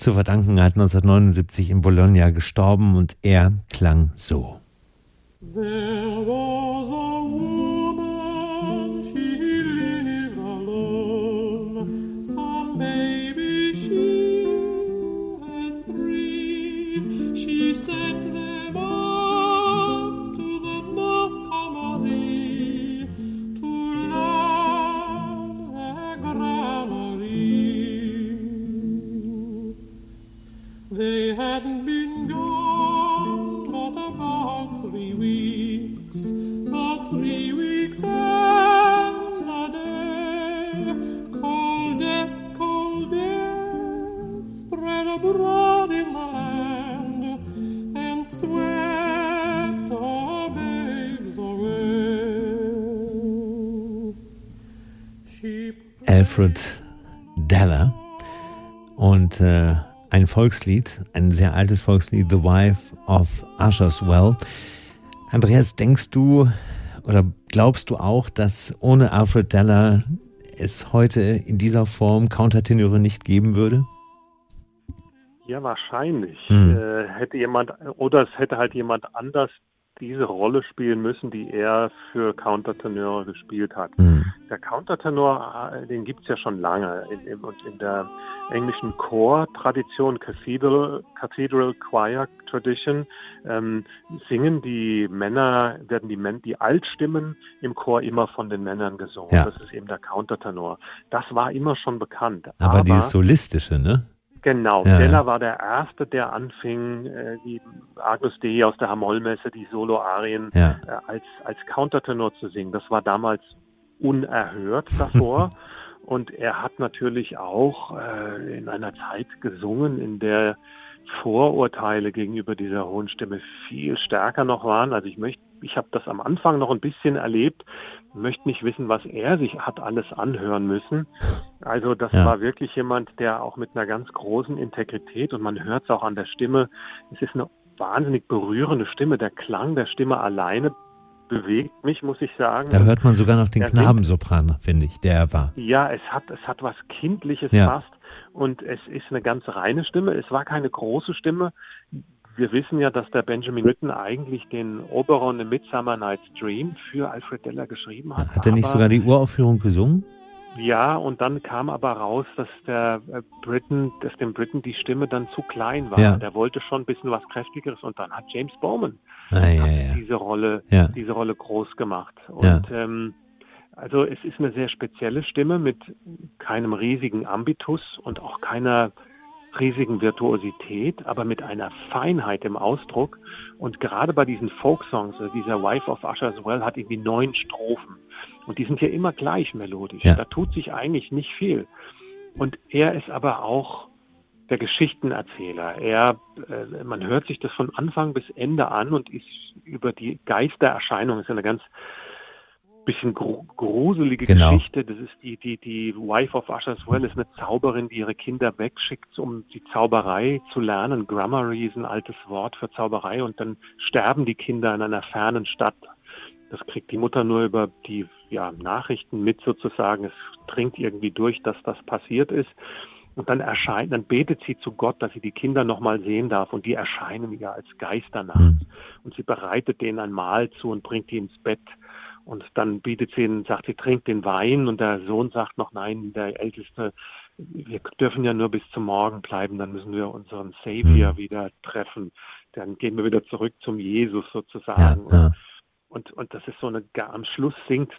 zu verdanken hat, 1979 in Bologna gestorben und er klang so. There Alfred Deller und äh, ein Volkslied, ein sehr altes Volkslied, The Wife of Usher's Well. Andreas, denkst du oder glaubst du auch, dass ohne Alfred Deller es heute in dieser Form Countertenöre nicht geben würde? Ja, wahrscheinlich. Hm. Äh, hätte jemand, oder es hätte halt jemand anders diese Rolle spielen müssen, die er für Countertenöre gespielt hat. Mhm. Der Countertenor, äh, den gibt es ja schon lange. In, in, in der englischen Chor-Tradition, Cathedral, Cathedral Choir Tradition, ähm, singen die Männer, werden die, Men die Altstimmen im Chor immer von den Männern gesungen. Ja. Das ist eben der Countertenor. Das war immer schon bekannt. Aber, Aber dieses Solistische, ne? Genau, ja, Deller war der Erste, der anfing, äh, wie Agnus Dei aus der Hamollmesse, die Solo-Arien ja. äh, als, als Countertenor zu singen. Das war damals unerhört davor. Und er hat natürlich auch äh, in einer Zeit gesungen, in der Vorurteile gegenüber dieser hohen Stimme viel stärker noch waren. Also ich möchte, ich habe das am Anfang noch ein bisschen erlebt, möchte nicht wissen, was er sich hat alles anhören müssen. Also das ja. war wirklich jemand, der auch mit einer ganz großen Integrität und man hört es auch an der Stimme. Es ist eine wahnsinnig berührende Stimme. Der Klang der Stimme alleine bewegt mich, muss ich sagen. Da hört man sogar noch den Knabensopran, finde ich, der er war. Ja, es hat, es hat was Kindliches ja. fast und es ist eine ganz reine Stimme. Es war keine große Stimme. Wir wissen ja, dass der Benjamin Britten eigentlich den Oberon im Midsummer Night's Dream für Alfred Deller geschrieben hat. Hat er nicht sogar die Uraufführung gesungen? Ja, und dann kam aber raus, dass der äh, Britain, dass dem Britain die Stimme dann zu klein war. Ja. Der wollte schon ein bisschen was kräftigeres und dann hat James Bowman ah, ja, ja. diese Rolle, diese Rolle groß gemacht. Und ähm, also es ist eine sehr spezielle Stimme mit keinem riesigen Ambitus und auch keiner riesigen Virtuosität, aber mit einer Feinheit im Ausdruck. Und gerade bei diesen Folksongs, also dieser Wife of Usher's Well hat irgendwie neun Strophen. Und die sind ja immer gleich melodisch. Ja. Da tut sich eigentlich nicht viel. Und er ist aber auch der Geschichtenerzähler. Er, äh, man hört sich das von Anfang bis Ende an und ist über die Geistererscheinung, ist ja eine ganz bisschen gruselige genau. Geschichte. Das ist die, die, die Wife of Usher's Well ist eine Zauberin, die ihre Kinder wegschickt, um die Zauberei zu lernen. Grammary ist ein altes Wort für Zauberei und dann sterben die Kinder in einer fernen Stadt. Das kriegt die Mutter nur über die ja, Nachrichten mit sozusagen. Es dringt irgendwie durch, dass das passiert ist. Und dann erscheint, dann betet sie zu Gott, dass sie die Kinder nochmal sehen darf. Und die erscheinen ja als Geister nachts. Mhm. Und sie bereitet denen ein Mahl zu und bringt die ins Bett. Und dann bietet sie ihnen, sagt sie, trinkt den Wein. Und der Sohn sagt noch, nein, der Älteste, wir dürfen ja nur bis zum Morgen bleiben, dann müssen wir unseren Savior mhm. wieder treffen. Dann gehen wir wieder zurück zum Jesus sozusagen. Ja, ja. Und, und das ist so eine, am Schluss singt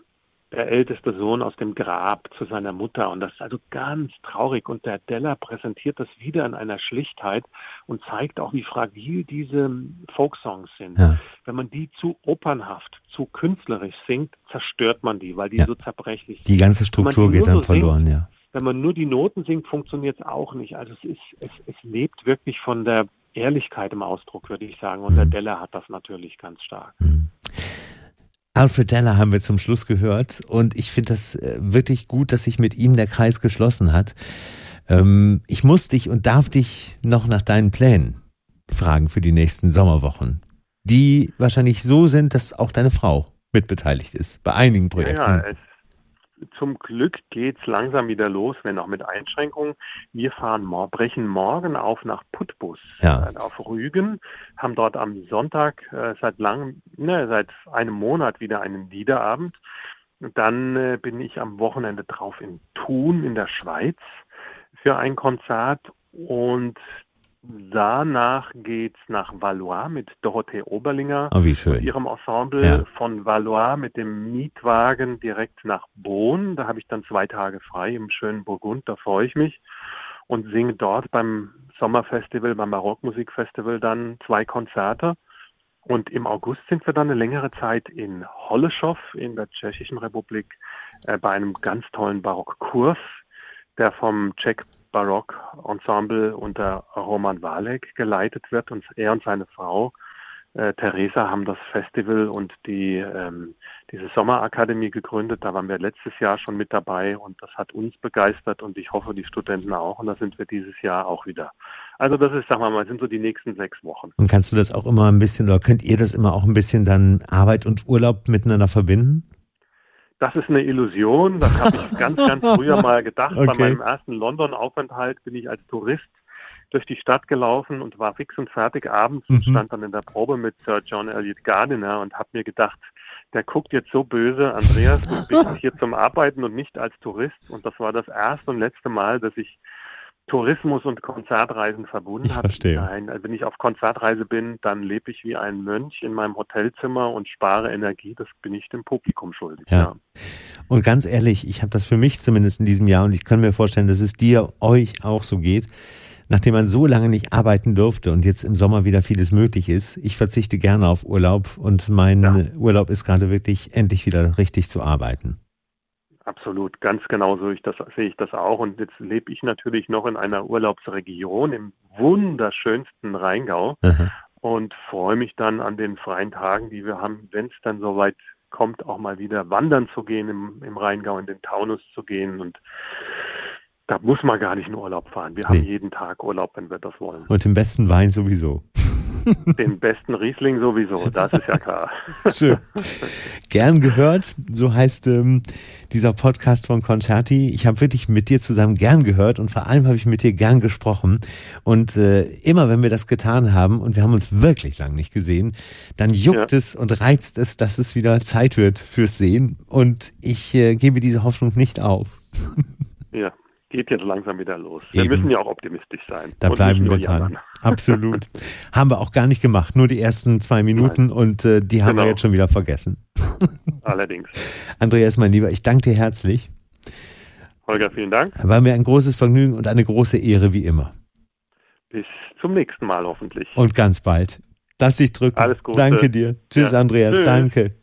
der älteste Sohn aus dem Grab zu seiner Mutter. Und das ist also ganz traurig. Und der Deller präsentiert das wieder in einer Schlichtheit und zeigt auch, wie fragil diese Folksongs sind. Ja. Wenn man die zu opernhaft, zu künstlerisch singt, zerstört man die, weil die ja. so zerbrechlich sind. Die ganze Struktur geht dann so verloren, singt, ja. Wenn man nur die Noten singt, funktioniert es auch nicht. Also es ist, es, es lebt wirklich von der Ehrlichkeit im Ausdruck, würde ich sagen. Und der Deller hat das natürlich ganz stark. Alfred Deller haben wir zum Schluss gehört und ich finde das äh, wirklich gut, dass sich mit ihm der Kreis geschlossen hat. Ähm, ich muss dich und darf dich noch nach deinen Plänen fragen für die nächsten Sommerwochen, die wahrscheinlich so sind, dass auch deine Frau mitbeteiligt ist bei einigen Projekten. Ja, es, zum Glück geht's langsam wieder los, wenn auch mit Einschränkungen. Wir fahren brechen morgen auf nach Putbus Ja. äh, auf Rügen, haben dort am Sonntag äh, seit langem, ne, seit einem Monat wieder einen Liederabend. Und dann äh, bin ich am Wochenende drauf in Thun in der Schweiz für ein Konzert und danach geht's nach Valois mit Dorothee Oberlinger Oh, schön. ihrem Ensemble Ja. von Valois mit dem Mietwagen direkt nach Bonn. Da habe ich dann zwei Tage frei im schönen Burgund, da freue ich mich und singe dort beim Sommerfestival, beim Barockmusikfestival dann zwei Konzerte. Und im August sind wir dann eine längere Zeit in Holeschow in der Tschechischen Republik äh, bei einem ganz tollen Barockkurs, der vom Czech Barock Ensemble unter Roman Walek geleitet wird. Und er und seine Frau äh, Theresa haben das Festival und die ähm, diese Sommerakademie gegründet. Da waren wir letztes Jahr schon mit dabei und das hat uns begeistert und ich hoffe die Studenten auch. Und da sind wir dieses Jahr auch wieder. Also das ist, sagen wir mal, sind so die nächsten sechs Wochen. Und kannst du das auch immer ein bisschen oder könnt ihr das immer auch ein bisschen dann Arbeit und Urlaub miteinander verbinden? Das ist eine Illusion. Das habe ich ganz, ganz früher mal gedacht. Bei Okay. meinem ersten London-Aufenthalt bin ich als Tourist durch die Stadt gelaufen und war fix und fertig abends und Mhm. stand dann in der Probe mit Sir John Elliott Gardiner und habe mir gedacht, der guckt jetzt so böse, Andreas, du bist hier zum Arbeiten und nicht als Tourist. Und das war das erste und letzte Mal, dass ich Tourismus und Konzertreisen verbunden Ich habe. verstehe. Nein, also wenn ich auf Konzertreise bin, dann lebe ich wie ein Mönch in meinem Hotelzimmer und spare Energie. Das bin ich dem Publikum schuldig. Ja. ja. Und ganz ehrlich, ich habe das für mich zumindest in diesem Jahr und ich kann mir vorstellen, dass es dir, euch auch so geht. Nachdem man so lange nicht arbeiten durfte und jetzt im Sommer wieder vieles möglich ist, ich verzichte gerne auf Urlaub und mein Ja. Urlaub ist gerade wirklich endlich wieder richtig zu arbeiten. Absolut, ganz genau so ich das, sehe ich das auch. Und jetzt lebe ich natürlich noch in einer Urlaubsregion im wunderschönsten Rheingau Aha. und freue mich dann an den freien Tagen, die wir haben, wenn es dann soweit kommt, auch mal wieder wandern zu gehen im, im Rheingau, in den Taunus zu gehen. Und da muss man gar nicht in Urlaub fahren. Wir haben Nee. jeden Tag Urlaub, wenn wir das wollen. Und den besten Wein sowieso. Den besten Riesling sowieso, das ist ja klar. Schön. Gern gehört, so heißt ähm, dieser Podcast von Concerti. Ich habe wirklich mit dir zusammen gern gehört und vor allem habe ich mit dir gern gesprochen. Und äh, immer wenn wir das getan haben und wir haben uns wirklich lang nicht gesehen, dann juckt Ja. es und reizt es, dass es wieder Zeit wird fürs Sehen. Und ich äh, gebe diese Hoffnung nicht auf. Ja, geht jetzt langsam wieder los. Wir Eben. müssen ja auch optimistisch sein. Da bleiben wir dran. jammern. Absolut. haben wir auch gar nicht gemacht. Nur die ersten zwei Minuten und äh, die haben wir Genau. jetzt schon wieder vergessen. Allerdings. Andreas, mein Lieber, ich danke dir herzlich. Holger, vielen Dank. War mir ein großes Vergnügen und eine große Ehre wie immer. Bis zum nächsten Mal hoffentlich. Und ganz bald. Lass dich drücken. Alles Gute. Danke dir. Tschüss, Ja. Andreas. Tschüss. Danke.